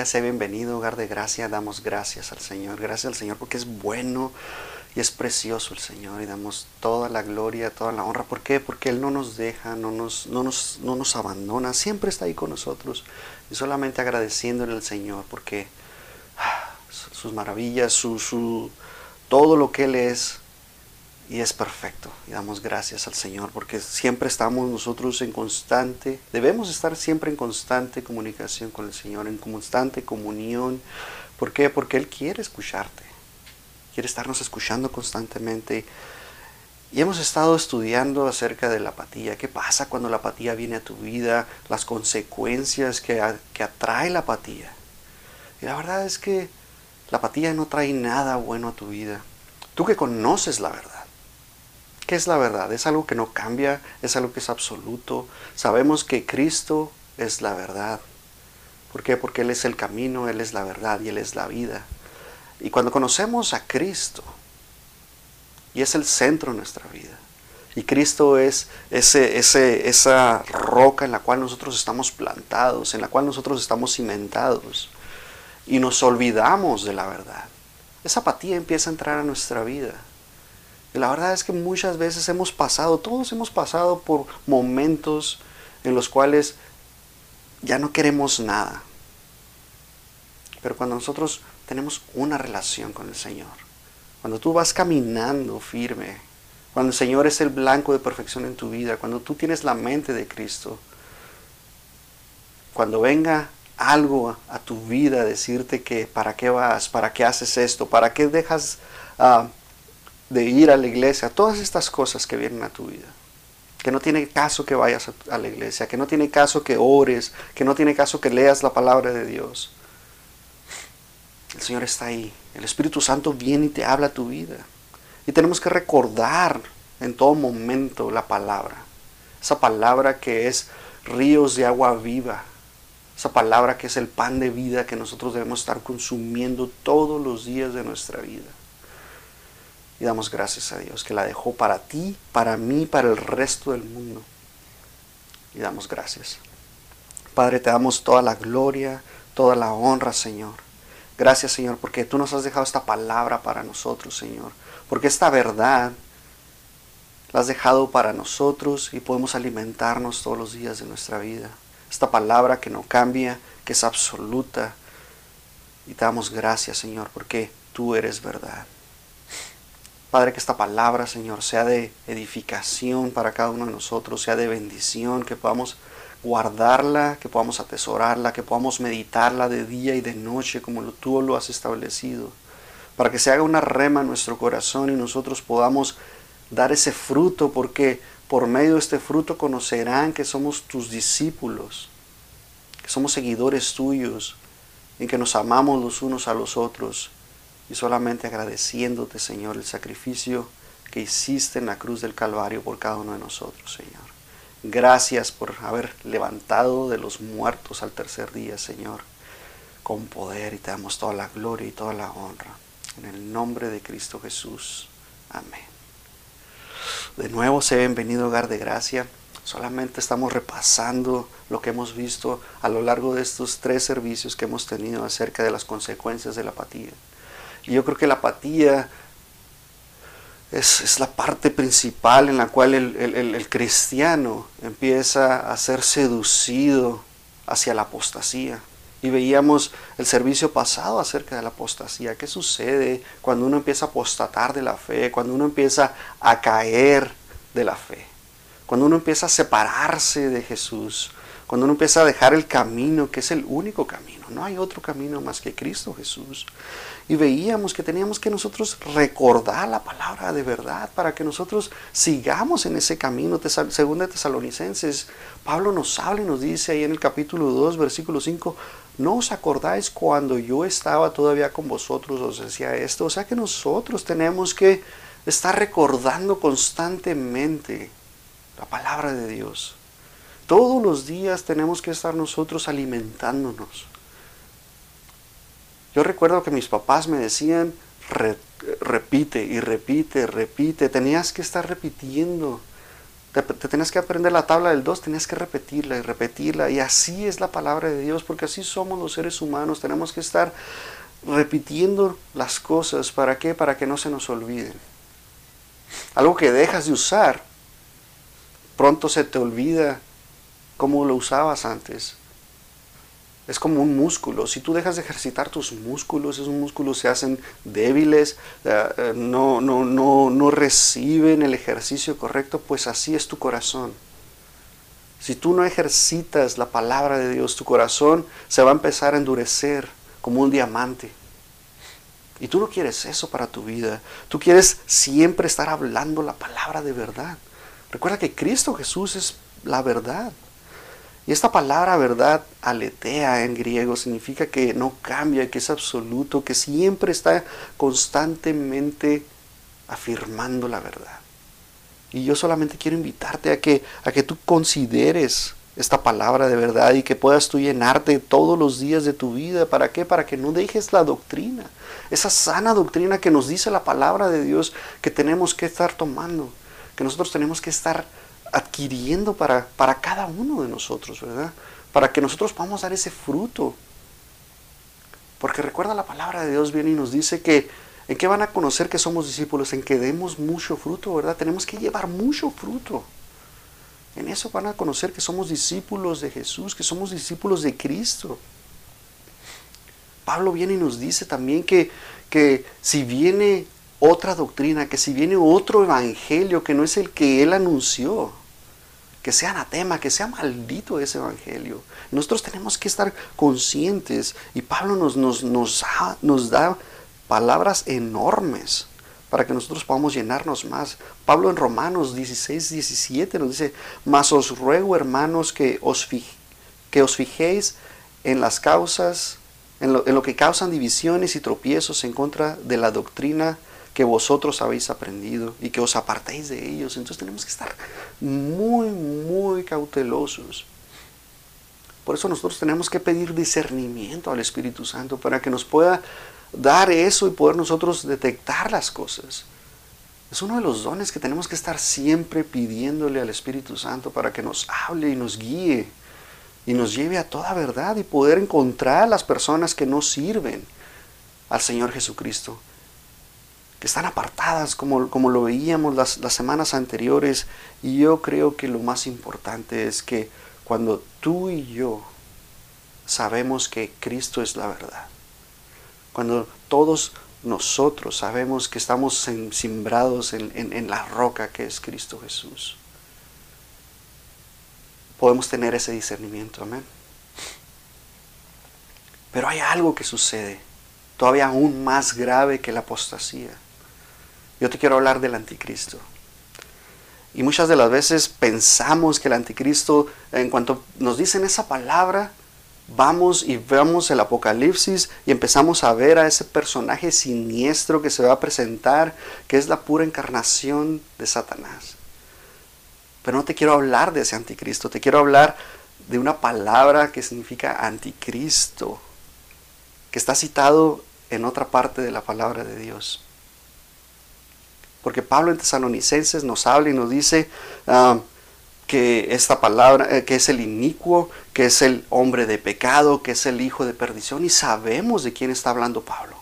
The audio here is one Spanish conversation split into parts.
Bendiga, sé bienvenido, hogar de gracia. Damos gracias al Señor, gracias al Señor porque es bueno y es precioso el Señor y damos toda la gloria, toda la honra. ¿Por qué? Porque Él no nos deja, no nos, no nos, no nos abandona, siempre está ahí con nosotros y solamente agradeciéndole al Señor porque ah, sus maravillas, su, su, todo lo que Él es y es perfecto. Y damos gracias al Señor porque siempre estamos nosotros en constante, debemos estar siempre en constante comunicación con el Señor, en constante comunión. ¿Por qué? Porque Él quiere escucharte, quiere estarnos escuchando constantemente. Y hemos estado estudiando acerca de la apatía. ¿Qué pasa cuando la apatía viene a tu vida? Las consecuencias que, que atrae la apatía. Y la verdad es que la apatía no trae nada bueno a tu vida. Tú que conoces la verdad ¿Qué es la verdad? Es algo que no cambia, es algo que es absoluto. Sabemos que Cristo es la verdad. ¿Por qué? Porque Él es el camino, Él es la verdad y Él es la vida. Y cuando conocemos a Cristo, y es el centro de nuestra vida, y Cristo es esa roca en la cual nosotros estamos plantados, en la cual nosotros estamos cimentados, y nos olvidamos de la verdad, esa apatía empieza a entrar a nuestra vida. Y la verdad es que muchas veces hemos pasado, todos hemos pasado por momentos en los cuales ya no queremos nada. Pero cuando nosotros tenemos una relación con el Señor, cuando tú vas caminando firme, cuando el Señor es el blanco de perfección en tu vida, cuando tú tienes la mente de Cristo, cuando venga algo a tu vida decirte que para qué vas, para qué haces esto, para qué dejas uh, de ir a la iglesia, todas estas cosas que vienen a tu vida. Que no tiene caso que vayas a la iglesia, que no tiene caso que ores, que no tiene caso que leas la palabra de Dios. El Señor está ahí. El Espíritu Santo viene y te habla a tu vida. Y tenemos que recordar en todo momento la palabra. Esa palabra que es ríos de agua viva. Esa palabra que es el pan de vida que nosotros debemos estar consumiendo todos los días de nuestra vida. Y damos gracias a Dios que la dejó para ti, para mí, para el resto del mundo. Y damos gracias. Padre, te damos toda la gloria, toda la honra, Señor. Gracias, Señor, porque tú nos has dejado esta palabra para nosotros, Señor. Porque esta verdad la has dejado para nosotros y podemos alimentarnos todos los días de nuestra vida. Esta palabra que no cambia, que es absoluta. Y te damos gracias, Señor, porque tú eres verdad. Padre, que esta palabra, Señor, sea de edificación para cada uno de nosotros, sea de bendición, que podamos guardarla, que podamos atesorarla, que podamos meditarla de día y de noche como tú lo has establecido, para que se haga una rema en nuestro corazón y nosotros podamos dar ese fruto, porque por medio de este fruto conocerán que somos tus discípulos, que somos seguidores tuyos, en que nos amamos los unos a los otros y solamente agradeciéndote, Señor, el sacrificio que hiciste en la cruz del Calvario por cada uno de nosotros, Señor. Gracias por haber levantado de los muertos al tercer día, Señor, con poder y te damos toda la gloria y toda la honra. En el nombre de Cristo Jesús. Amén. De nuevo, se bienvenido, hogar de gracia. Solamente estamos repasando lo que hemos visto a lo largo de estos tres servicios que hemos tenido acerca de las consecuencias de la apatía. Yo creo que la apatía es, la parte principal en la cual el, cristiano empieza a ser seducido hacia la apostasía. Y veíamos el servicio pasado acerca de la apostasía. ¿Qué sucede cuando uno empieza a apostatar de la fe? Cuando uno empieza a caer de la fe. Cuando uno empieza a separarse de Jesús. Cuando uno empieza a dejar el camino, que es el único camino. No hay otro camino más que Cristo Jesús y veíamos que teníamos que nosotros recordar la palabra de verdad para que nosotros sigamos en ese camino. Según de Tesalonicenses, Pablo nos habla y nos dice ahí en el capítulo 2, versículo 5, no os acordáis cuando yo estaba todavía con vosotros, os decía esto. O sea que nosotros tenemos que estar recordando constantemente la palabra de Dios. Todos los días tenemos que estar nosotros alimentándonos yo recuerdo que mis papás me decían, repite y repite, repite, tenías que estar repitiendo te, tenías que aprender la tabla del 2, tenías que repetirla y repetirla. Y así es la palabra de Dios, porque así somos los seres humanos. Tenemos que estar repitiendo las cosas. ¿Para qué? Para que no se nos olviden. Algo que dejas de usar, pronto se te olvida cómo lo usabas antes. Es como un músculo. Si tú dejas de ejercitar tus músculos, esos músculos se hacen débiles, eh, eh, no, no, no, no reciben el ejercicio correcto, pues así es tu corazón. Si tú no ejercitas la palabra de Dios, tu corazón se va a empezar a endurecer como un diamante. Y tú no quieres eso para tu vida. Tú quieres siempre estar hablando la palabra de verdad. Recuerda que Cristo Jesús es la verdad. Y esta palabra verdad, aletea en griego, significa que no cambia, que es absoluto, que siempre está constantemente afirmando la verdad. Y yo solamente quiero invitarte a que, a que tú consideres esta palabra de verdad y que puedas tú llenarte todos los días de tu vida. ¿Para qué? Para que no dejes la doctrina, esa sana doctrina que nos dice la palabra de Dios que tenemos que estar tomando, que nosotros tenemos que estar adquiriendo para, para cada uno de nosotros, ¿verdad? Para que nosotros podamos dar ese fruto. Porque recuerda la palabra de Dios viene y nos dice que en qué van a conocer que somos discípulos, en que demos mucho fruto, ¿verdad? Tenemos que llevar mucho fruto. En eso van a conocer que somos discípulos de Jesús, que somos discípulos de Cristo. Pablo viene y nos dice también que, que si viene otra doctrina, que si viene otro evangelio que no es el que él anunció, que sea anatema, que sea maldito ese evangelio. Nosotros tenemos que estar conscientes y Pablo nos, nos, nos, nos da palabras enormes para que nosotros podamos llenarnos más. Pablo en Romanos 16, 17 nos dice, mas os ruego hermanos que os, que os fijéis en las causas, en lo, en lo que causan divisiones y tropiezos en contra de la doctrina que vosotros habéis aprendido y que os apartéis de ellos. Entonces tenemos que estar muy, muy cautelosos. Por eso nosotros tenemos que pedir discernimiento al Espíritu Santo para que nos pueda dar eso y poder nosotros detectar las cosas. Es uno de los dones que tenemos que estar siempre pidiéndole al Espíritu Santo para que nos hable y nos guíe y nos lleve a toda verdad y poder encontrar las personas que no sirven al Señor Jesucristo que están apartadas como, como lo veíamos las, las semanas anteriores. Y yo creo que lo más importante es que cuando tú y yo sabemos que Cristo es la verdad, cuando todos nosotros sabemos que estamos sembrados en, en, la roca que es Cristo Jesús, podemos tener ese discernimiento, amén. Pero hay algo que sucede, todavía aún más grave que la apostasía. Yo te quiero hablar del anticristo. Y muchas de las veces pensamos que el anticristo, en cuanto nos dicen esa palabra, vamos y vemos el Apocalipsis y empezamos a ver a ese personaje siniestro que se va a presentar, que es la pura encarnación de Satanás. Pero no te quiero hablar de ese anticristo, te quiero hablar de una palabra que significa anticristo, que está citado en otra parte de la palabra de Dios. Porque Pablo en Tesalonicenses nos habla y nos dice ah, que esta palabra, eh, que es el inicuo, que es el hombre de pecado, que es el hijo de perdición. Y sabemos de quién está hablando Pablo.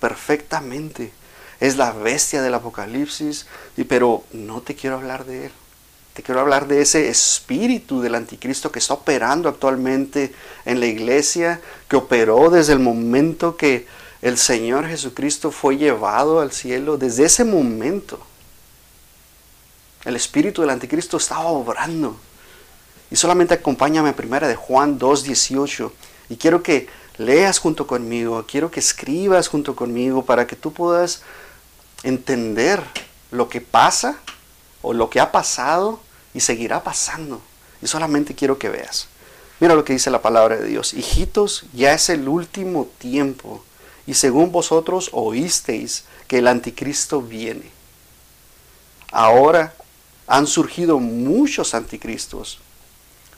Perfectamente. Es la bestia del Apocalipsis. Y, pero no te quiero hablar de él. Te quiero hablar de ese espíritu del anticristo que está operando actualmente en la iglesia, que operó desde el momento que el Señor Jesucristo fue llevado al cielo, desde ese momento el espíritu del anticristo estaba obrando. Y solamente acompáñame primera de Juan 2.18 y quiero que leas junto conmigo, quiero que escribas junto conmigo para que tú puedas entender lo que pasa o lo que ha pasado y seguirá pasando. Y solamente quiero que veas. Mira lo que dice la palabra de Dios. Hijitos, ya es el último tiempo y según vosotros oísteis que el anticristo viene. Ahora han surgido muchos anticristos.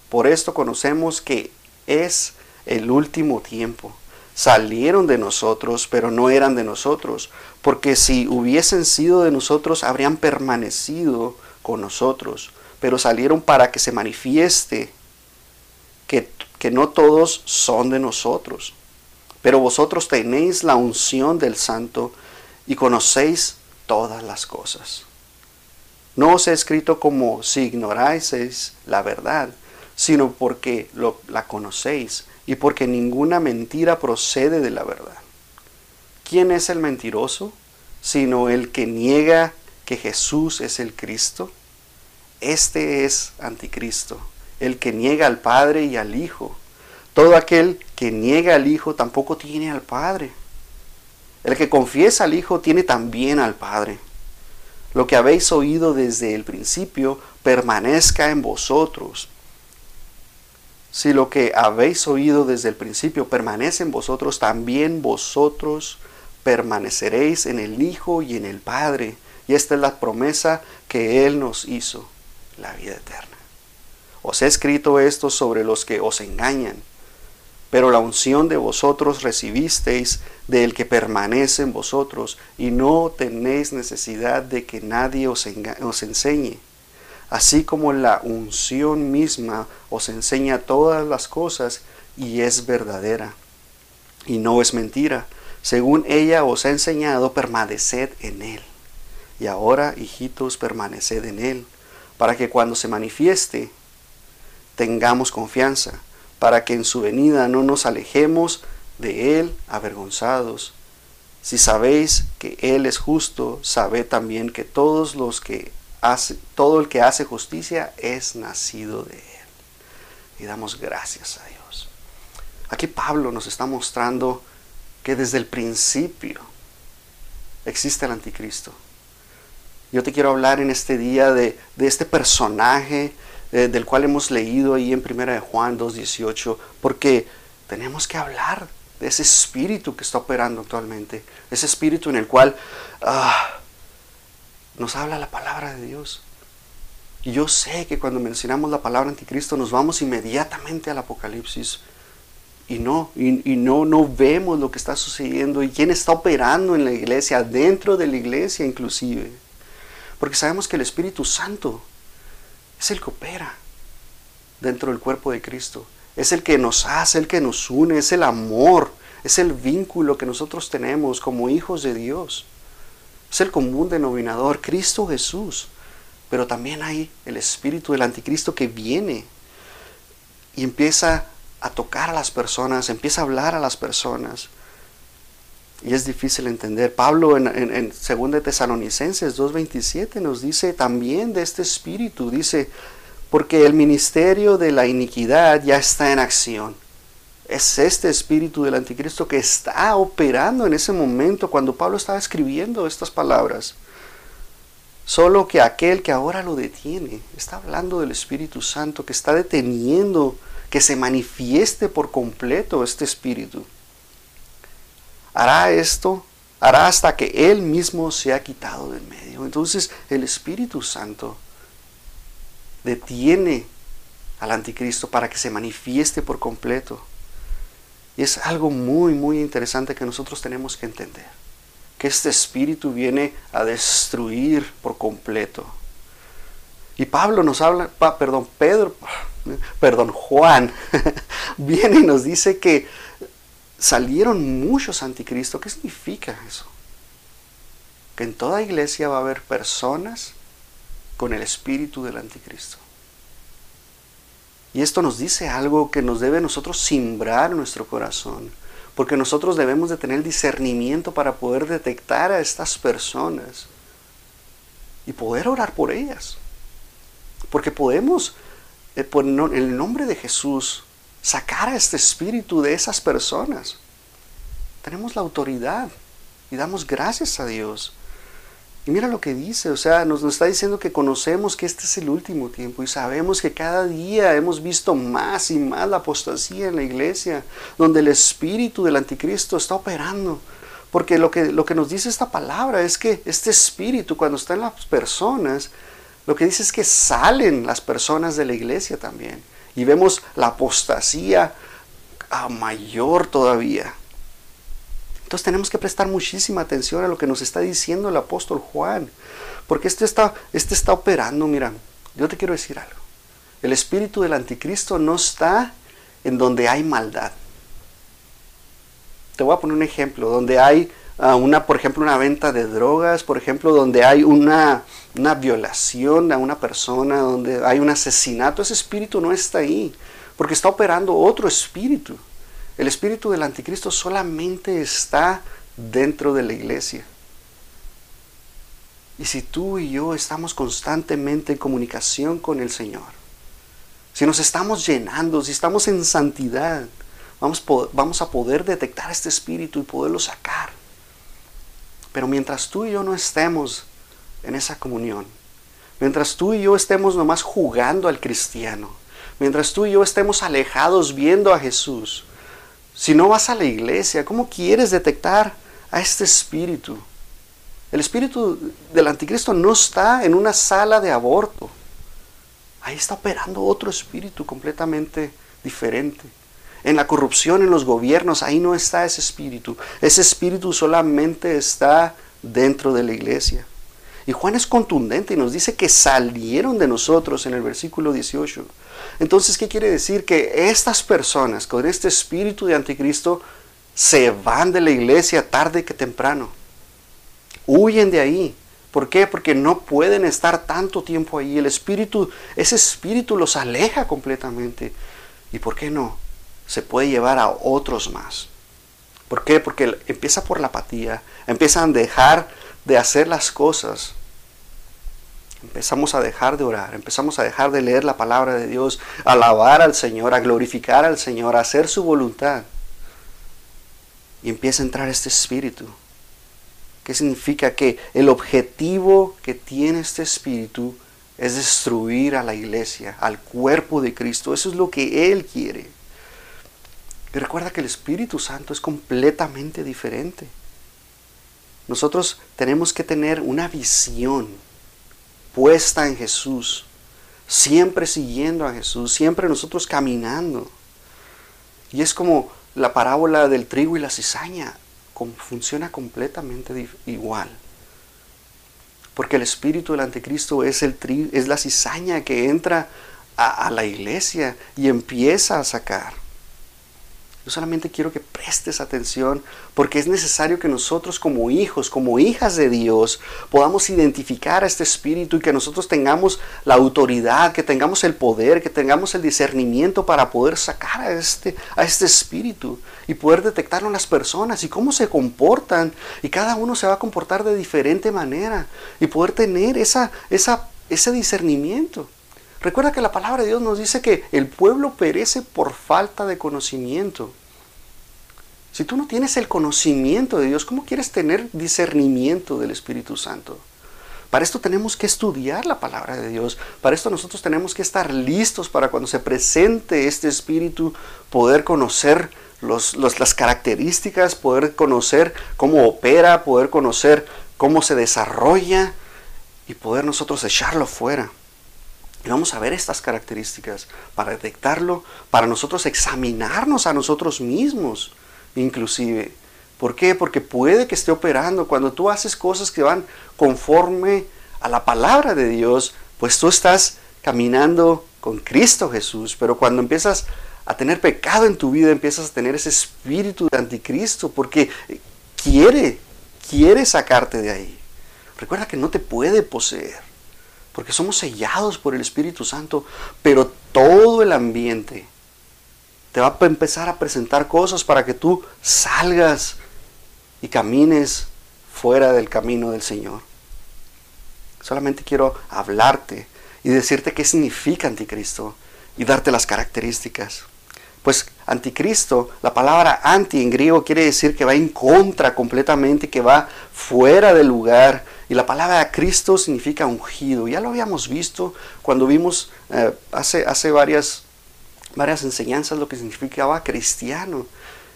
Por esto conocemos que es el último tiempo. Salieron de nosotros, pero no eran de nosotros, porque si hubiesen sido de nosotros, habrían permanecido con nosotros. pero salieron para que se manifieste que, que no todos son de nosotros. Pero vosotros tenéis la unción del Santo y conocéis todas las cosas. No os he escrito como si ignoráis la verdad, sino porque la conocéis y porque ninguna mentira procede de la verdad. ¿Quién es el mentiroso? Sino el que niega que Jesús es el Cristo. Este es anticristo, el que niega al Padre y al Hijo. Todo aquel que niega al Hijo tampoco tiene al Padre. El que confiesa al Hijo tiene también al Padre. Lo que habéis oído desde el principio permanezca en vosotros. Si lo que habéis oído desde el principio permanece en vosotros, también vosotros permaneceréis en el Hijo y en el Padre. Y esta es la promesa que Él nos hizo, la vida eterna. Os he escrito esto sobre los que os engañan, pero la unción de vosotros recibisteis del que permanece en vosotros, y no tenéis necesidad de que nadie os, os enseñe. Así como la unción misma os enseña todas las cosas y es verdadera, y no es mentira según ella os ha enseñado, permaneced en él. Y ahora, hijitos, permaneced en él, para que cuando se manifieste tengamos confianza, para que en su venida no nos alejemos de él avergonzados. Si sabéis que él es justo, sabed también que todos los que hace, todo el que hace justicia es nacido de él. Y damos gracias a Dios. Aquí Pablo nos está mostrando que desde el principio existe el anticristo. Yo te quiero hablar en este día de, este personaje eh, del cual hemos leído ahí en 1 de Juan 2.18, porque tenemos que hablar de ese espíritu que está operando actualmente, ese espíritu en el cual ah, nos habla la palabra de Dios. Y yo sé que cuando mencionamos la palabra anticristo nos vamos inmediatamente al Apocalipsis, y no, y, no, no vemos lo que está sucediendo y quién está operando en la iglesia, dentro de la iglesia inclusive. Porque sabemos que el Espíritu Santo es el que opera dentro del cuerpo de Cristo. Es el que nos hace, el que nos une, es el amor, es el vínculo que nosotros tenemos como hijos de Dios. Es el común denominador, Cristo Jesús. Pero también hay el espíritu del anticristo que viene y empieza a tocar a las personas, empieza a hablar a las personas. Y es difícil entender. Pablo en, en, en 2 Tesalonicenses 2.27 nos dice también de este espíritu. Dice, porque el ministerio de la iniquidad ya está en acción. Es este espíritu del anticristo que está operando en ese momento cuando Pablo estaba escribiendo estas palabras. Solo que aquel que ahora lo detiene, está hablando del Espíritu Santo que está deteniendo que se manifieste por completo este Espíritu. Hará esto, hará hasta que Él mismo se ha quitado del medio. Entonces el Espíritu Santo detiene al anticristo para que se manifieste por completo. Y es algo muy, muy interesante que nosotros tenemos que entender. Que este espíritu viene a destruir por completo. Y Pablo nos habla, perdón, Pedro, perdón, Juan, viene y nos dice que salieron muchos anticristos. ¿Qué significa eso? Que en toda iglesia va a haber personas con el espíritu del anticristo. Y esto nos dice algo que nos debe nosotros simbrar nuestro corazón, porque nosotros debemos de tener discernimiento para poder detectar a estas personas y poder orar por ellas. Porque podemos eh, por el nombre de Jesús, sacar a este espíritu de esas personas. Tenemos la autoridad y damos gracias a Dios. Y mira lo que dice, o sea, nos, está diciendo que conocemos que este es el último tiempo y sabemos que cada día hemos visto más y más la apostasía en la iglesia, donde el espíritu del anticristo está operando. Porque lo que, lo que nos dice esta palabra es que este espíritu cuando está en las personas, lo que dice es que salen las personas de la iglesia también. Y vemos la apostasía a mayor todavía. Entonces tenemos que prestar muchísima atención a lo que nos está diciendo el apóstol Juan. Porque este está, este está operando, mira. yo te quiero decir algo. El espíritu del anticristo no está en donde hay maldad. Te voy a poner un ejemplo, donde hay ah, una, por ejemplo, una venta de drogas, por ejemplo, donde hay una, una violación a una persona, donde hay un asesinato, ese espíritu no está ahí, porque está operando otro espíritu. El espíritu del anticristo solamente está dentro de la iglesia. Y si tú y yo estamos constantemente en comunicación con el Señor, si nos estamos llenando, si estamos en santidad, vamos, vamos a poder detectar este espíritu y poderlo sacar. Pero mientras tú y yo no estemos en esa comunión, mientras tú y yo estemos nomás jugando al cristiano, mientras tú y yo estemos alejados viendo a Jesús, si no vas a la iglesia, ¿cómo quieres detectar a este espíritu? El espíritu del anticristo no está en una sala de aborto. Ahí está operando otro espíritu completamente diferente. En la corrupción, en los gobiernos, ahí no está ese espíritu. Ese espíritu solamente está dentro de la iglesia. Y Juan es contundente y nos dice que salieron de nosotros en el versículo 18. Entonces, ¿qué quiere decir? Que estas personas con este espíritu de anticristo se van de la iglesia tarde que temprano. Huyen de ahí. ¿Por qué? Porque no pueden estar tanto tiempo ahí. El espíritu, ese espíritu los aleja completamente. ¿Y por qué no? Se puede llevar a otros más. ¿Por qué? Porque empieza por la apatía. Empiezan a dejar de hacer las cosas. Empezamos a dejar de orar, empezamos a dejar de leer la palabra de Dios, a alabar al Señor, a glorificar al Señor, a hacer su voluntad. Y empieza a entrar este espíritu ¿Qué significa? Que el objetivo que tiene este espíritu es destruir a la iglesia, al cuerpo de Cristo. Eso es lo que Él quiere. Y recuerda que el Espíritu Santo es completamente diferente. Nosotros tenemos que tener una visión puesta en Jesús, siempre siguiendo a Jesús, siempre nosotros caminando. Y es como la parábola del trigo y la cizaña funciona completamente igual. Porque el espíritu del anticristo es, la cizaña que entra a la iglesia y empieza a sacar. Yo solamente quiero que prestes atención porque es necesario que nosotros como hijos, como hijas de Dios, podamos identificar a este espíritu y que nosotros tengamos la autoridad, que tengamos el poder, que tengamos el discernimiento para poder sacar a este, a este espíritu y poder detectarlo en las personas y cómo se comportan. Y cada uno se va a comportar de diferente manera y poder tener esa, esa, ese discernimiento. Recuerda que la palabra de Dios nos dice que el pueblo perece por falta de conocimiento. Si tú no tienes el conocimiento de Dios, ¿cómo quieres tener discernimiento del Espíritu Santo? Para esto tenemos que estudiar la palabra de Dios. Para esto nosotros tenemos que estar listos para cuando se presente este Espíritu, poder conocer las características, poder conocer cómo opera, poder conocer cómo se desarrolla y poder nosotros echarlo fuera. Y vamos a ver estas características para detectarlo, para nosotros examinarnos a nosotros mismos, inclusive. ¿Por qué? Porque puede que esté operando. Cuando tú haces cosas que van conforme a la palabra de Dios, pues tú estás caminando con Cristo Jesús. Pero cuando empiezas a tener pecado en tu vida, empiezas a tener ese espíritu de anticristo, porque quiere, quiere sacarte de ahí. Recuerda que no te puede poseer porque somos sellados por el Espíritu Santo, pero todo el ambiente te va a empezar a presentar cosas para que tú salgas y camines fuera del camino del Señor. Solamente quiero hablarte y decirte qué significa anticristo y darte las características. Pues anticristo, la palabra anti en griego quiere decir que va en contra completamente, que va fuera del lugar. Y la palabra Cristo significa ungido. Ya lo habíamos visto cuando vimos eh, hace, hace varias, varias enseñanzas lo que significaba cristiano.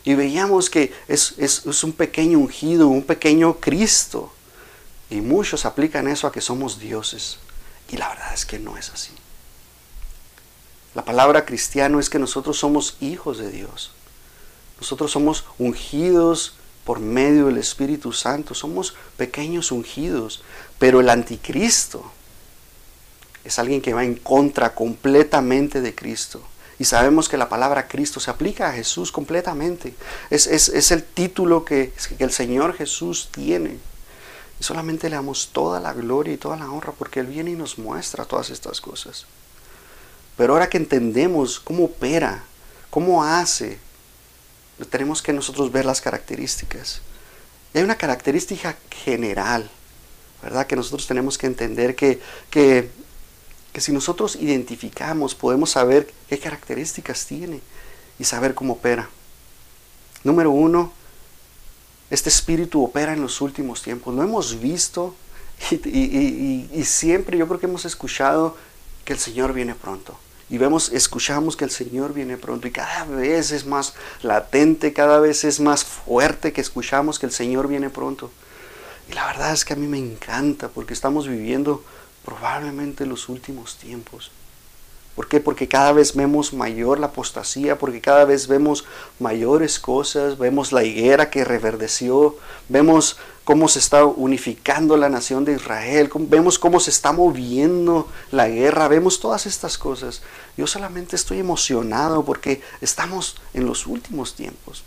Y veíamos que es, es un pequeño ungido, un pequeño Cristo. Y muchos aplican eso a que somos dioses. Y la verdad es que no es así. La palabra cristiano es que nosotros somos hijos de Dios. Nosotros somos ungidos por medio del Espíritu Santo. Somos pequeños ungidos. Pero el anticristo, es alguien que va en contra completamente de Cristo. Y sabemos que la palabra Cristo se aplica a Jesús completamente. Es, es el título que, que, el Señor Jesús tiene. Y solamente le damos toda la gloria y toda la honra porque Él viene y nos muestra todas estas cosas. Pero ahora que entendemos cómo opera, cómo hace, tenemos que nosotros ver las características. Y hay una característica general, ¿verdad? Que nosotros tenemos que entender que, que, que si nosotros identificamos, podemos saber qué características tiene y saber cómo opera. Número uno, este espíritu opera en los últimos tiempos. Lo hemos visto y, y, siempre yo creo que hemos escuchado que el Señor viene pronto. Y vemos, escuchamos que el Señor viene pronto y cada vez es más latente, cada vez es más fuerte que escuchamos que el Señor viene pronto. Y la verdad es que a mí me encanta porque estamos viviendo probablemente los últimos tiempos. ¿Por qué? Porque cada vez vemos mayor la apostasía, porque cada vez vemos mayores cosas, vemos la higuera que reverdeció, vemos cómo se está unificando la nación de Israel, vemos cómo se está moviendo la guerra, vemos todas estas cosas. Yo solamente estoy emocionado porque estamos en los últimos tiempos.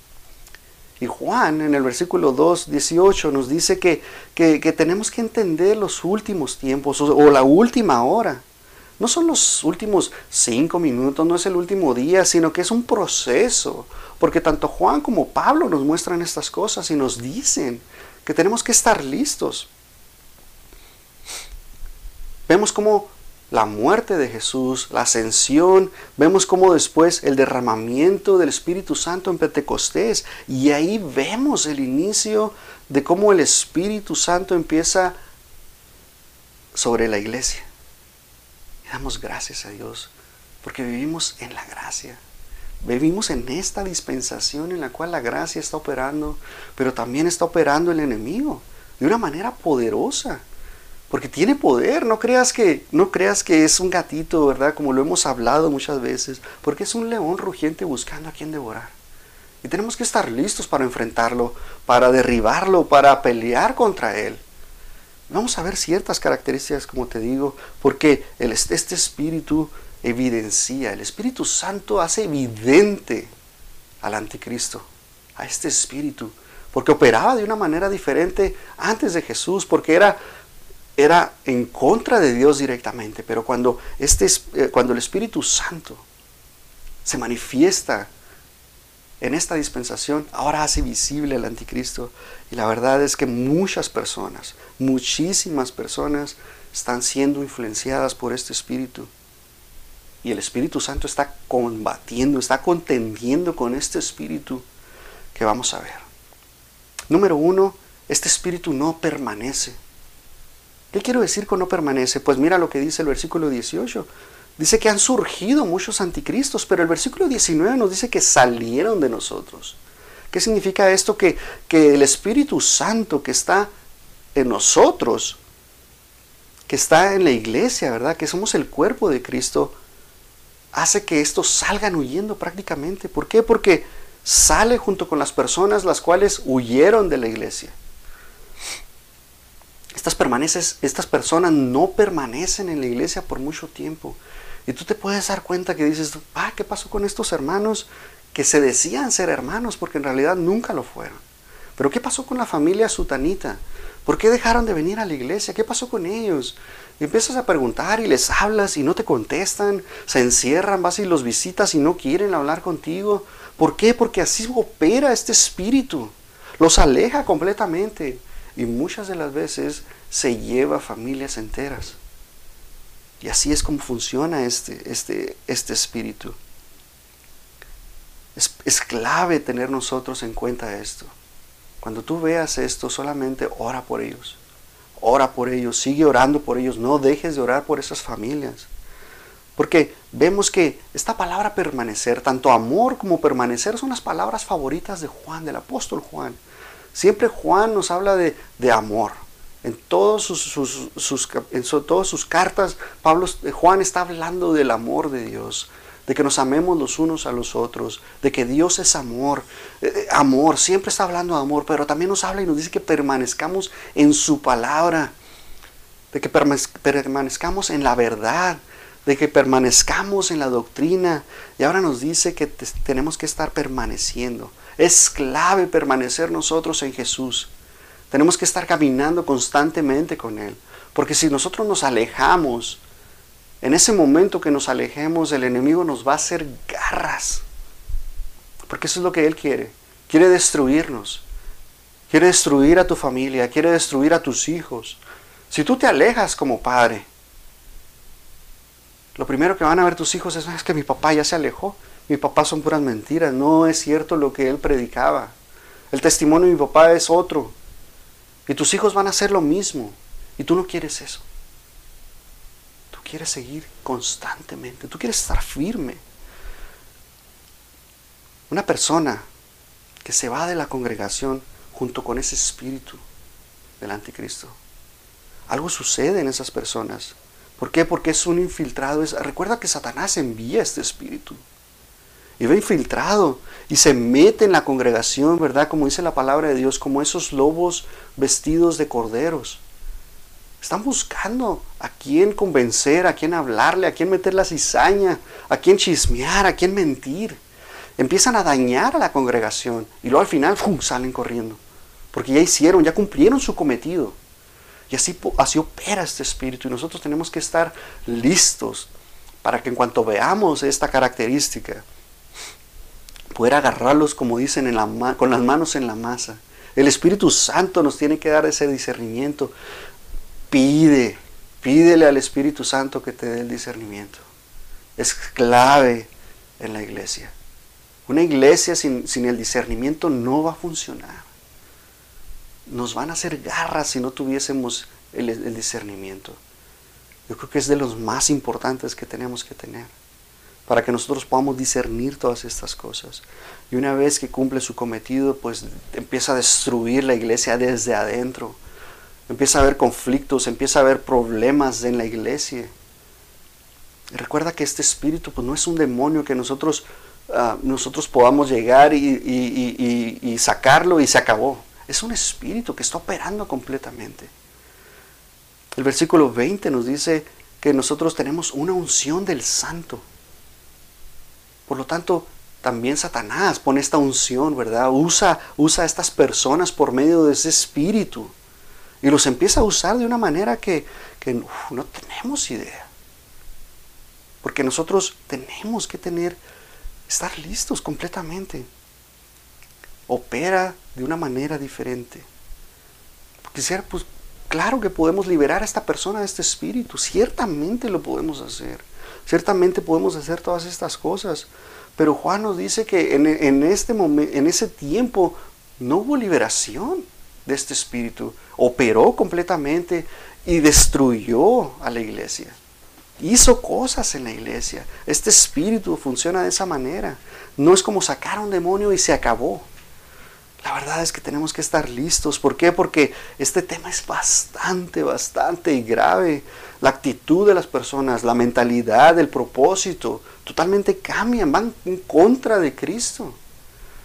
Y Juan en el versículo 2, 18 nos dice que, que, tenemos que entender los últimos tiempos o la última hora. No son los últimos cinco minutos, no es el último día, sino que es un proceso. Porque tanto Juan como Pablo nos muestran estas cosas y nos dicen que tenemos que estar listos. Vemos como la muerte de Jesús, la ascensión, vemos como después el derramamiento del Espíritu Santo en Pentecostés y ahí vemos el inicio de cómo el Espíritu Santo empieza sobre la iglesia. Damos gracias a Dios porque vivimos en la gracia. Vivimos en esta dispensación en la cual la gracia está operando, pero también está operando el enemigo de una manera poderosa. Porque tiene poder, no creas que no creas que es un gatito, ¿verdad? Como lo hemos hablado muchas veces, porque es un león rugiente buscando a quien devorar. Y tenemos que estar listos para enfrentarlo, para derribarlo, para pelear contra él. Vamos a ver ciertas características, como te digo, porque el, este espíritu evidencia, el Espíritu Santo hace evidente al anticristo, a este espíritu, porque operaba de una manera diferente antes de Jesús, porque era, era en contra de Dios directamente, pero cuando, este, eh, cuando el Espíritu Santo se manifiesta en esta dispensación, ahora hace visible el anticristo. Y la verdad es que muchas personas, muchísimas personas están siendo influenciadas por este espíritu. Y el Espíritu Santo está combatiendo, está contendiendo con este espíritu que vamos a ver. Número uno, este espíritu no permanece. ¿Qué quiero decir con no permanece? Pues mira lo que dice el versículo 18. Dice que han surgido muchos anticristos, pero el versículo 19 nos dice que salieron de nosotros. ¿Qué significa esto? Que, que el Espíritu Santo que está en nosotros, que está en la iglesia, ¿verdad? Que somos el cuerpo de Cristo, hace que estos salgan huyendo prácticamente. ¿Por qué? Porque sale junto con las personas las cuales huyeron de la iglesia. Estas, permaneces, estas personas no permanecen en la iglesia por mucho tiempo. Y tú te puedes dar cuenta que dices, ah, ¿qué pasó con estos hermanos que se decían ser hermanos porque en realidad nunca lo fueron? Pero ¿qué pasó con la familia sutanita? ¿Por qué dejaron de venir a la iglesia? ¿Qué pasó con ellos? Empiezas a preguntar y les hablas y no te contestan, se encierran, vas y los visitas y no quieren hablar contigo. ¿Por qué? Porque así opera este espíritu. Los aleja completamente y muchas de las veces se lleva familias enteras. Y así es como funciona este, este, este espíritu. Es, es clave tener nosotros en cuenta esto. Cuando tú veas esto, solamente ora por ellos. Ora por ellos, sigue orando por ellos, no dejes de orar por esas familias. Porque vemos que esta palabra permanecer, tanto amor como permanecer, son las palabras favoritas de Juan, del apóstol Juan. Siempre Juan nos habla de, de amor. En, todos sus, sus, en todas sus cartas, Pablo, Juan está hablando del amor de Dios, de que nos amemos los unos a los otros, de que Dios es amor. Eh, eh, amor, siempre está hablando de amor, pero también nos habla y nos dice que permanezcamos en su palabra. de que permanezcamos en la verdad, de que permanezcamos en la doctrina. Y ahora nos dice que tenemos que estar permaneciendo. Es clave permanecer nosotros en Jesús. Tenemos que estar caminando constantemente con Él. Porque si nosotros nos alejamos, en ese momento que nos alejemos, el enemigo nos va a hacer garras. Porque eso es lo que Él quiere. Quiere destruirnos. Quiere destruir a tu familia. Quiere destruir a tus hijos. Si tú te alejas como padre, lo primero que van a ver tus hijos es, es que mi papá ya se alejó. Mi papá son puras mentiras. No es cierto lo que él predicaba. El testimonio de mi papá es otro. Y tus hijos van a hacer lo mismo. Y tú no quieres eso. Quieres seguir constantemente. Tú quieres estar firme. Una persona que se va de la congregación junto con ese espíritu del anticristo. Algo sucede en esas personas. ¿Por qué? Porque es un infiltrado. recuerda que Satanás envía este espíritu. Y va infiltrado y se mete en la congregación, ¿verdad? Como dice la palabra de Dios, como esos lobos vestidos de corderos. Están buscando a quién convencer, a quién hablarle, a quién meter la cizaña, a quién chismear, a quién mentir empiezan a dañar a la congregación y luego al final ¡fum! salen corriendo. Porque ya hicieron, ya cumplieron su cometido. Y así, así opera este espíritu y nosotros tenemos que estar listos para que en cuanto veamos esta característica, poder agarrarlos, como dicen, con las manos en la masa. El Espíritu Santo nos tiene que dar ese discernimiento. Pide, pídele al Espíritu Santo que te dé el discernimiento. Es clave en la iglesia. Una iglesia sin, el discernimiento no va a funcionar. Nos van a hacer garras si no tuviésemos el, el discernimiento. Yo creo que es de los más importantes que tenemos que tener para que nosotros podamos discernir todas estas cosas. Y una vez que cumple su cometido, pues empieza a destruir la iglesia desde adentro. Empieza a haber conflictos, empieza a haber problemas en la iglesia. Y recuerda que este espíritu pues no es un demonio que nosotros Ah, nosotros podamos llegar y, sacarlo y se acabó. Es un espíritu que está operando completamente. El versículo 20 nos dice que nosotros tenemos una unción del santo. Por lo tanto, también Satanás pone esta unción, ¿verdad? Usa, usa a estas personas por medio de ese espíritu. Y los empieza a usar de una manera que, no tenemos idea. Porque nosotros tenemos que tener estar listos completamente. Opera de una manera diferente. Quisiera, pues, claro que podemos liberar a esta persona de este espíritu. Ciertamente lo podemos hacer. Ciertamente podemos hacer todas estas cosas. Pero Juan nos dice que en, en este en ese tiempo, no hubo liberación de este espíritu. Operó completamente y destruyó a la iglesia hizo cosas en la iglesia. Este espíritu funciona de esa manera. No es como sacar un demonio y se acabó. La verdad es que tenemos que estar listos. ¿Por qué? Porque este tema es bastante, bastante grave. La actitud de las personas, la mentalidad, el propósito, totalmente cambian, van en contra de Cristo.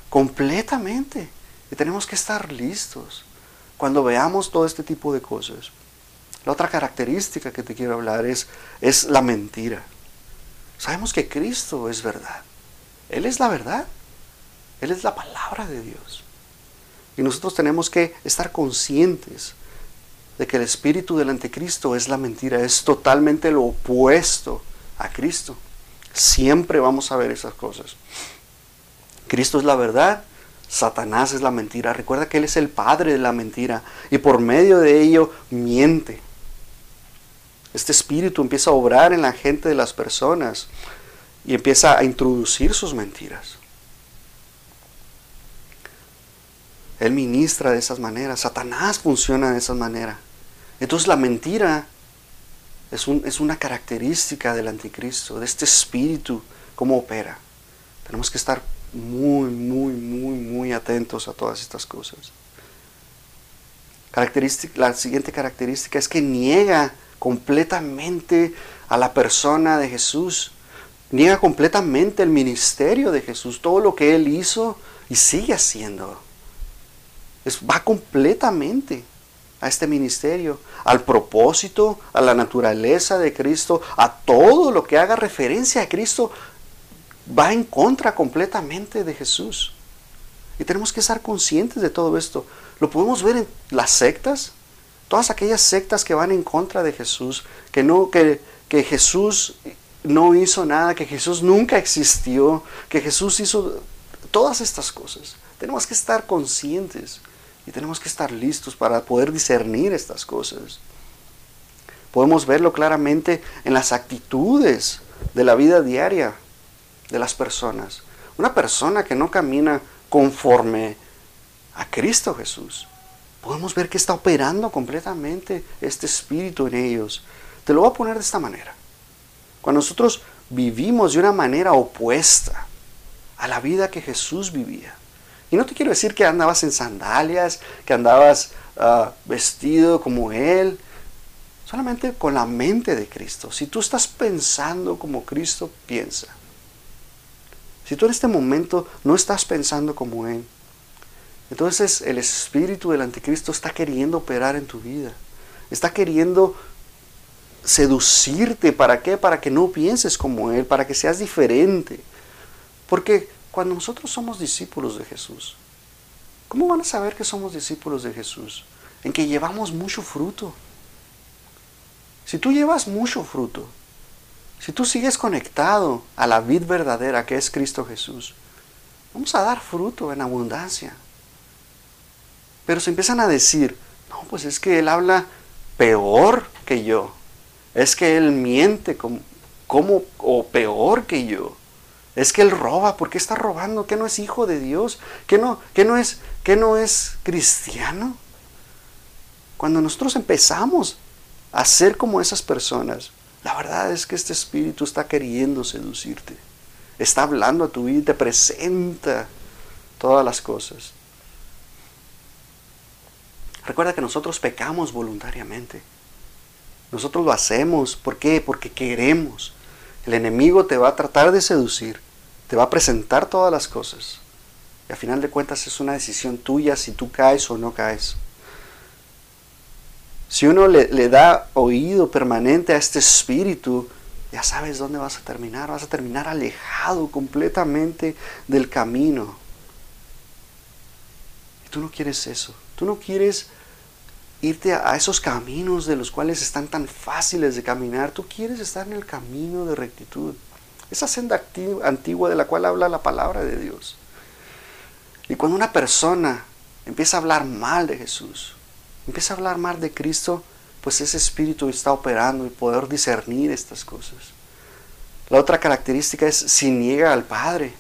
Completamente. Y tenemos que estar listos cuando veamos todo este tipo de cosas. La otra característica que te quiero hablar es, es la mentira. Sabemos que Cristo es verdad. Él es la verdad. Él es la palabra de Dios. Y nosotros tenemos que estar conscientes de que el espíritu del anticristo es la mentira, es totalmente lo opuesto a Cristo. Siempre vamos a ver esas cosas. Cristo es la verdad, Satanás es la mentira. Recuerda que Él es el padre de la mentira y por medio de ello miente. Este espíritu empieza a obrar en la gente de las personas y empieza a introducir sus mentiras. Él ministra de esas maneras. Satanás funciona de esa manera. Entonces la mentira es, es una característica del anticristo, de este espíritu, cómo opera. Tenemos que estar muy, muy, muy, muy atentos a todas estas cosas. Característica, la siguiente característica es que niega completamente a la persona de Jesús. Niega completamente el ministerio de Jesús, todo lo que Él hizo y sigue haciendo. Es, va completamente. a este ministerio, al propósito, a la naturaleza de Cristo, a todo lo que haga referencia a Cristo, va en contra completamente de Jesús. Y tenemos que estar conscientes de todo esto. Lo podemos ver en las sectas, todas aquellas sectas que van en contra de Jesús, que no que, que Jesús no hizo nada, que Jesús nunca existió, que Jesús hizo todas estas cosas. Tenemos que estar conscientes y tenemos que estar listos para poder discernir estas cosas. Podemos verlo claramente en las actitudes de la vida diaria de las personas. Una persona que no camina conforme a Cristo Jesús, podemos ver que está operando completamente este espíritu en ellos. Te lo voy a poner de esta manera. Cuando nosotros vivimos de una manera opuesta a la vida que Jesús vivía, y no te quiero decir que andabas en sandalias, que andabas ah, vestido como Él, solamente con la mente de Cristo. Si tú estás pensando como Cristo piensa, si tú en este momento no estás pensando como Él, entonces el espíritu del anticristo está queriendo operar en tu vida. Está queriendo seducirte. ¿Para qué? Para que no pienses como Él, para que seas diferente. Porque cuando nosotros somos discípulos de Jesús, ¿cómo van a saber que somos discípulos de Jesús? En que llevamos mucho fruto. Si tú llevas mucho fruto, si tú sigues conectado a la vid verdadera que es Cristo Jesús, vamos a dar fruto en abundancia. Pero se empiezan a decir, no, pues es que Él habla peor que yo. Es que Él miente como, o peor que yo. Es que él roba, ¿por qué está robando? ¿Que no es hijo de Dios? ¿Que no, no, es, que no es cristiano? Cuando nosotros empezamos a ser como esas personas, la verdad es que este espíritu está queriendo seducirte. Está hablando a tu vida y te presenta todas las cosas. Recuerda que nosotros pecamos voluntariamente. Nosotros lo hacemos. ¿Por qué? Porque queremos. El enemigo te va a tratar de seducir, te va a presentar todas las cosas. Y a final de cuentas es una decisión tuya si tú caes o no caes. Si uno le, da oído permanente a este espíritu, ya sabes dónde vas a terminar. Vas a terminar alejado completamente del camino. Y tú no quieres eso. Tú no quieres irte a, esos caminos de los cuales están tan fáciles de caminar. Tú quieres estar en el camino de rectitud. Esa senda antigua de la cual habla la palabra de Dios. Y cuando una persona empieza a hablar mal de Jesús, empieza a hablar mal de Cristo, pues ese espíritu está operando y poder discernir estas cosas. La otra característica es si niega al Padre.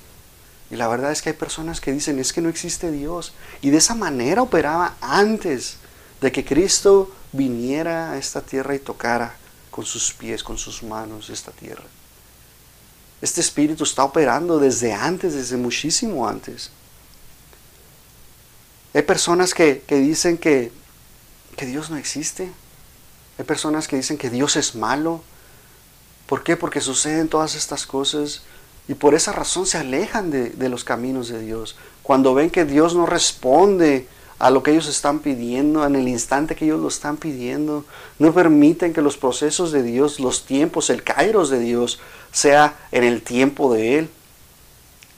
Y la verdad es que hay personas que dicen es que no existe Dios. Y de esa manera operaba antes de que Cristo viniera a esta tierra y tocara con sus pies, con sus manos esta tierra. Este espíritu está operando desde antes, desde muchísimo antes. Hay personas que, dicen que, que, Dios no existe. Hay personas que dicen que Dios es malo. ¿Por qué? Porque suceden todas estas cosas y por esa razón se alejan de, los caminos de Dios. Cuando ven que Dios no responde a lo que ellos están pidiendo, en el instante que ellos lo están pidiendo. No permiten que los procesos de Dios, los tiempos, el kairos de Dios, sea en el tiempo de Él.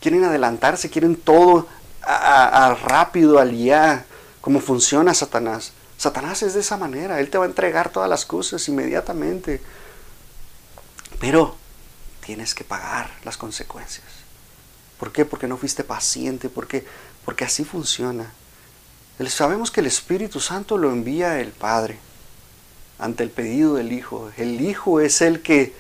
Quieren adelantarse, quieren todo a, rápido, al ya, como funciona Satanás. Satanás es de esa manera, Él te va a entregar todas las cosas inmediatamente. Pero tienes que pagar las consecuencias. ¿Por qué? Porque no fuiste paciente, porque, porque así funciona. Sabemos que el Espíritu Santo lo envía el Padre ante el pedido del Hijo. El Hijo es el que,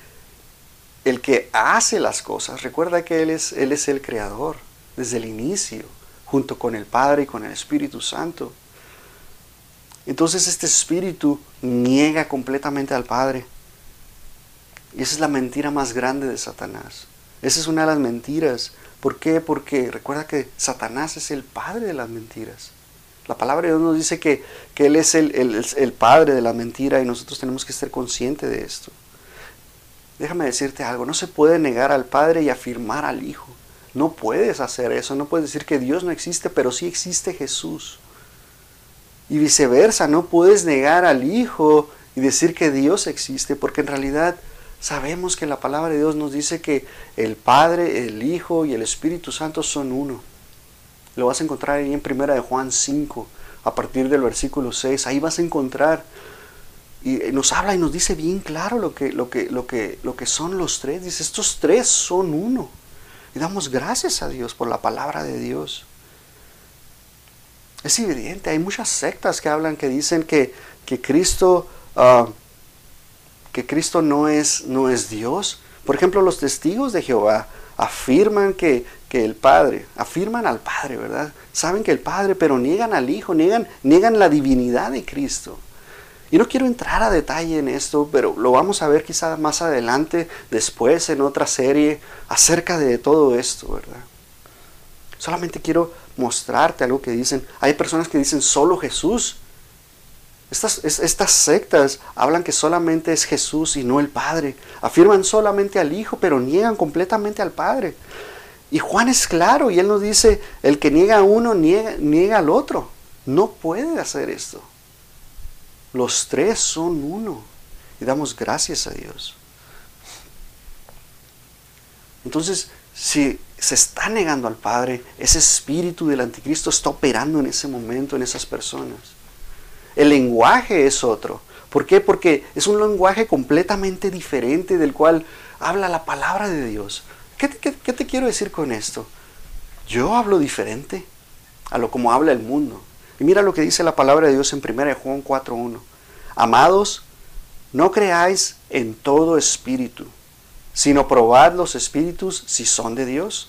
el que hace las cosas. Recuerda que Él es, Él es el Creador desde el inicio, junto con el Padre y con el Espíritu Santo. Entonces este Espíritu niega completamente al Padre. Y esa es la mentira más grande de Satanás. Esa es una de las mentiras. ¿Por qué? Porque recuerda que Satanás es el padre de las mentiras. La palabra de Dios nos dice que, Él es el, padre de la mentira y nosotros tenemos que estar conscientes de esto. Déjame decirte algo, no se puede negar al Padre y afirmar al Hijo. No puedes hacer eso, no puedes decir que Dios no existe, pero sí existe Jesús. Y viceversa, no puedes negar al Hijo y decir que Dios existe, porque en realidad sabemos que la palabra de Dios nos dice que el Padre, el Hijo y el Espíritu Santo son uno. Lo vas a encontrar ahí en primera de Juan 5, a partir del versículo 6. Ahí vas a encontrar y nos habla y nos dice bien claro lo que, lo que, lo que, lo que son los tres. Dice, estos tres son uno. Y damos gracias a Dios por la palabra de Dios. Es evidente, hay muchas sectas que hablan, que dicen que, que Cristo, ah, que Cristo no, es, no es Dios. Por ejemplo, los testigos de Jehová afirman que, que, el Padre, afirman al Padre, ¿verdad? Saben que el Padre, pero niegan al Hijo, niegan, niegan la divinidad de Cristo. Y no quiero entrar a detalle en esto, pero lo vamos a ver quizás más adelante, después en otra serie, acerca de todo esto, ¿verdad? Solamente quiero mostrarte algo que dicen. Hay personas que dicen solo Jesús. Estas, estas sectas hablan que solamente es Jesús y no el Padre. Afirman solamente al Hijo, pero niegan completamente al Padre. Y Juan es claro y él nos dice, el que niega a uno niega, niega al otro. No puede hacer esto. Los tres son uno. Y damos gracias a Dios. Entonces, si se está negando al Padre, ese espíritu del anticristo está operando en ese momento en esas personas. El lenguaje es otro. ¿Por qué? Porque es un lenguaje completamente diferente del cual habla la palabra de Dios. ¿Qué te, quiero decir con esto? Yo hablo diferente a lo como habla el mundo. Y mira lo que dice la palabra de Dios en 1 Juan 4.1. Amados, no creáis en todo espíritu, sino probad los espíritus si son de Dios,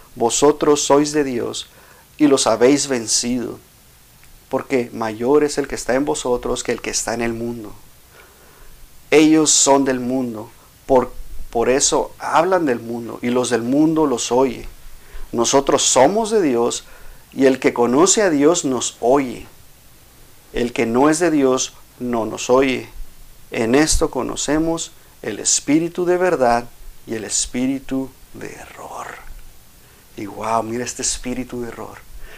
vosotros sois de Dios y los habéis vencido, porque mayor es el que está en vosotros que el que está en el mundo. Ellos son del mundo, por, por eso hablan del mundo y los del mundo los oye. Nosotros somos de Dios y el que conoce a Dios nos oye. El que no es de Dios no nos oye. En esto conocemos el espíritu de verdad y el espíritu de. Y wow, mira este espíritu de error.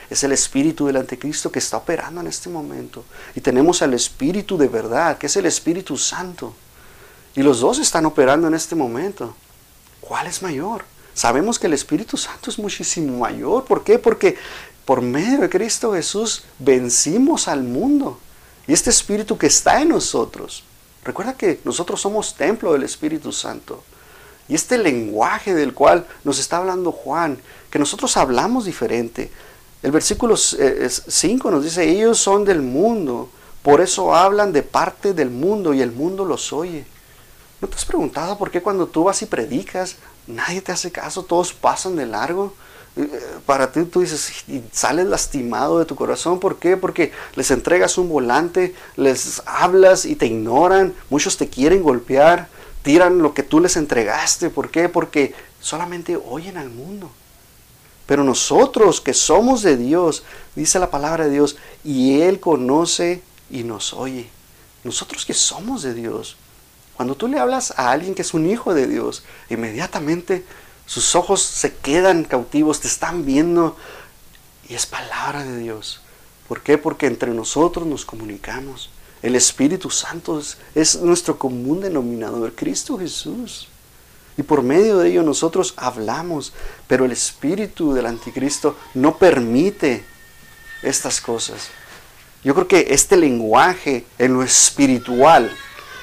Es el espíritu del anticristo que está operando en este momento. Y tenemos al espíritu de verdad, que es el Espíritu Santo. Y los dos están operando en este momento. ¿Cuál es mayor? Sabemos que el Espíritu Santo es muchísimo mayor. ¿Por qué? Porque por medio de Cristo Jesús vencimos al mundo. Y este Espíritu que está en nosotros, recuerda que nosotros somos templo del Espíritu Santo. Y este lenguaje del cual nos está hablando Juan, que nosotros hablamos diferente. El versículo 5 eh, nos dice, ellos son del mundo, por eso hablan de parte del mundo y el mundo los oye. ¿No te has preguntado por qué cuando tú vas y predicas, nadie te hace caso, todos pasan de largo? para ti tú dices y sales lastimado de tu corazón. ¿Por qué? Porque les entregas un volante, les hablas y te ignoran. Muchos te quieren golpear, tiran lo que tú les entregaste. ¿Por qué? Porque solamente oyen al mundo. Pero nosotros que somos de Dios, dice la palabra de Dios, y Él conoce y nos oye. Nosotros que somos de Dios, cuando tú le hablas a alguien que es un hijo de Dios, inmediatamente sus ojos se quedan cautivos, te están viendo y es palabra de Dios. ¿Por qué? Porque entre nosotros nos comunicamos. El Espíritu Santo es, nuestro común denominador, Cristo Jesús. Y por medio de ello nosotros hablamos, pero el espíritu del anticristo no permite estas cosas. Yo creo que este lenguaje en lo espiritual,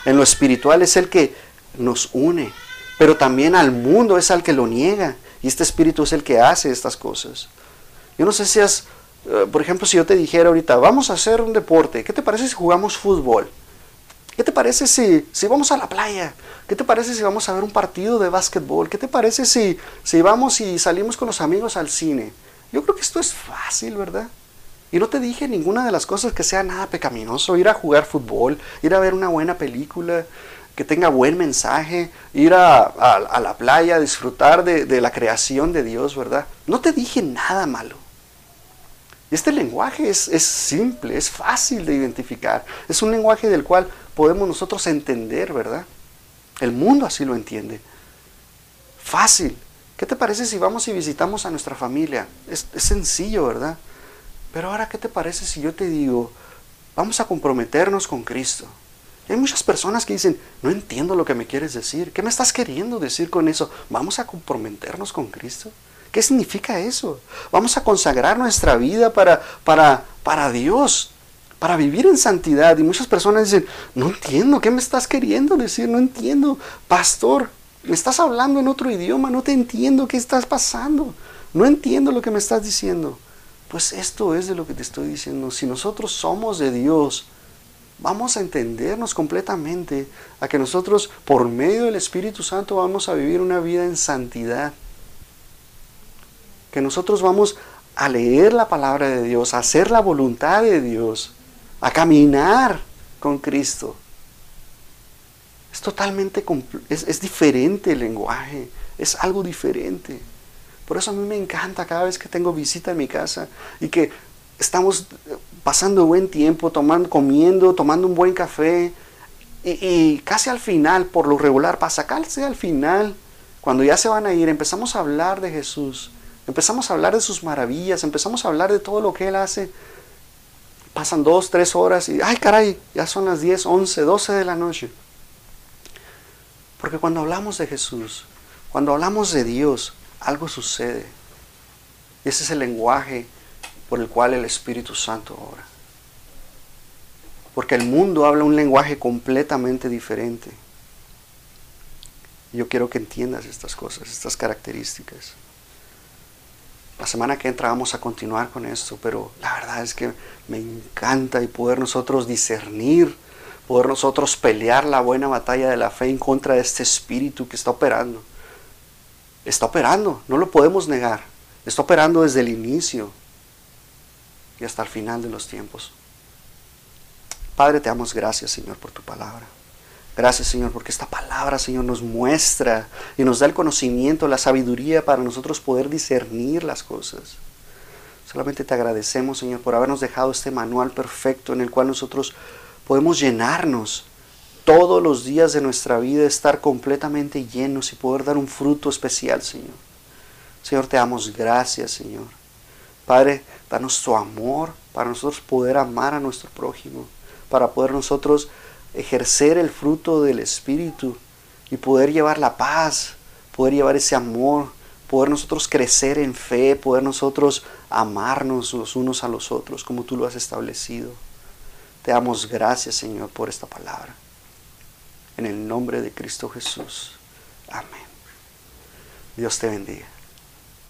en lo espiritual es el que nos une, pero también al mundo es al que lo niega. Y este espíritu es el que hace estas cosas. Yo no sé si has, por ejemplo, si yo te dijera ahorita, vamos a hacer un deporte, ¿qué te parece si jugamos fútbol? ¿Qué te parece si, si vamos a la playa? ¿Qué te parece si vamos a ver un partido de básquetbol? ¿Qué te parece si, si vamos y salimos con los amigos al cine? Yo creo que esto es fácil, ¿verdad? Y no te dije ninguna de las cosas que sea nada pecaminoso, ir a jugar fútbol, ir a ver una buena película, que tenga buen mensaje, ir a, la playa, disfrutar de, la creación de Dios, ¿verdad? No te dije nada malo. Este lenguaje es, es simple, es fácil de identificar, es un lenguaje del cual podemos nosotros entender, ¿verdad? El mundo así lo entiende. Fácil. ¿Qué te parece si vamos y visitamos a nuestra familia? Es, es sencillo, ¿verdad? Pero ahora, ¿qué te parece si yo te digo, vamos a comprometernos con Cristo? hay muchas personas que dicen, no entiendo lo que me quieres decir. ¿Qué me estás queriendo decir con eso? ¿Vamos a comprometernos con Cristo? ¿Qué significa eso? Vamos a consagrar nuestra vida para, para, para Dios, para vivir en santidad. Y muchas personas dicen, no entiendo, ¿qué me estás queriendo decir? No entiendo. Pastor, me estás hablando en otro idioma, no te entiendo qué estás pasando. No entiendo lo que me estás diciendo. Pues esto es de lo que te estoy diciendo. Si nosotros somos de Dios, vamos a entendernos completamente a que nosotros por medio del Espíritu Santo vamos a vivir una vida en santidad. Que nosotros vamos a leer la palabra de Dios, a hacer la voluntad de Dios, a caminar con Cristo. Es totalmente, es, es diferente el lenguaje, es algo diferente. Por eso a mí me encanta cada vez que tengo visita en mi casa y que estamos pasando buen tiempo, tomando, comiendo, tomando un buen café. Y, casi al final, por lo regular, pasa casi al final, cuando ya se van a ir, empezamos a hablar de Jesús. Empezamos a hablar de sus maravillas, empezamos a hablar de todo lo que Él hace. Pasan dos, tres horas y, ay caray, ya son las 10, 11, 12 de la noche. Porque cuando hablamos de Jesús, cuando hablamos de Dios, algo sucede. Ese es el lenguaje por el cual el Espíritu Santo obra. Porque el mundo habla un lenguaje completamente diferente. Yo quiero que entiendas estas cosas, estas características. La semana que entra vamos a continuar con esto, pero la verdad es que me encanta y poder nosotros discernir, poder nosotros pelear la buena batalla de la fe en contra de este espíritu que está operando está operando, no lo podemos negar. Está operando desde el inicio y hasta el final de los tiempos. Padre, te damos gracias, Señor, por tu palabra. Gracias, Señor, porque esta palabra, Señor, nos muestra y nos da el conocimiento, la sabiduría para nosotros poder discernir las cosas. Solamente te agradecemos, Señor, por habernos dejado este manual perfecto en el cual nosotros podemos llenarnos todos los días de nuestra vida estar completamente llenos y poder dar un fruto especial, Señor. Señor, te damos gracias, Señor. Padre, danos tu amor para nosotros poder amar a nuestro prójimo, para poder nosotros ejercer el fruto del Espíritu y poder llevar la paz, poder llevar ese amor, poder nosotros crecer en fe, poder nosotros amarnos los unos a los otros como tú lo has establecido. Te damos gracias, Señor, por esta palabra. En el nombre de Cristo Jesús. Amén. Dios te bendiga.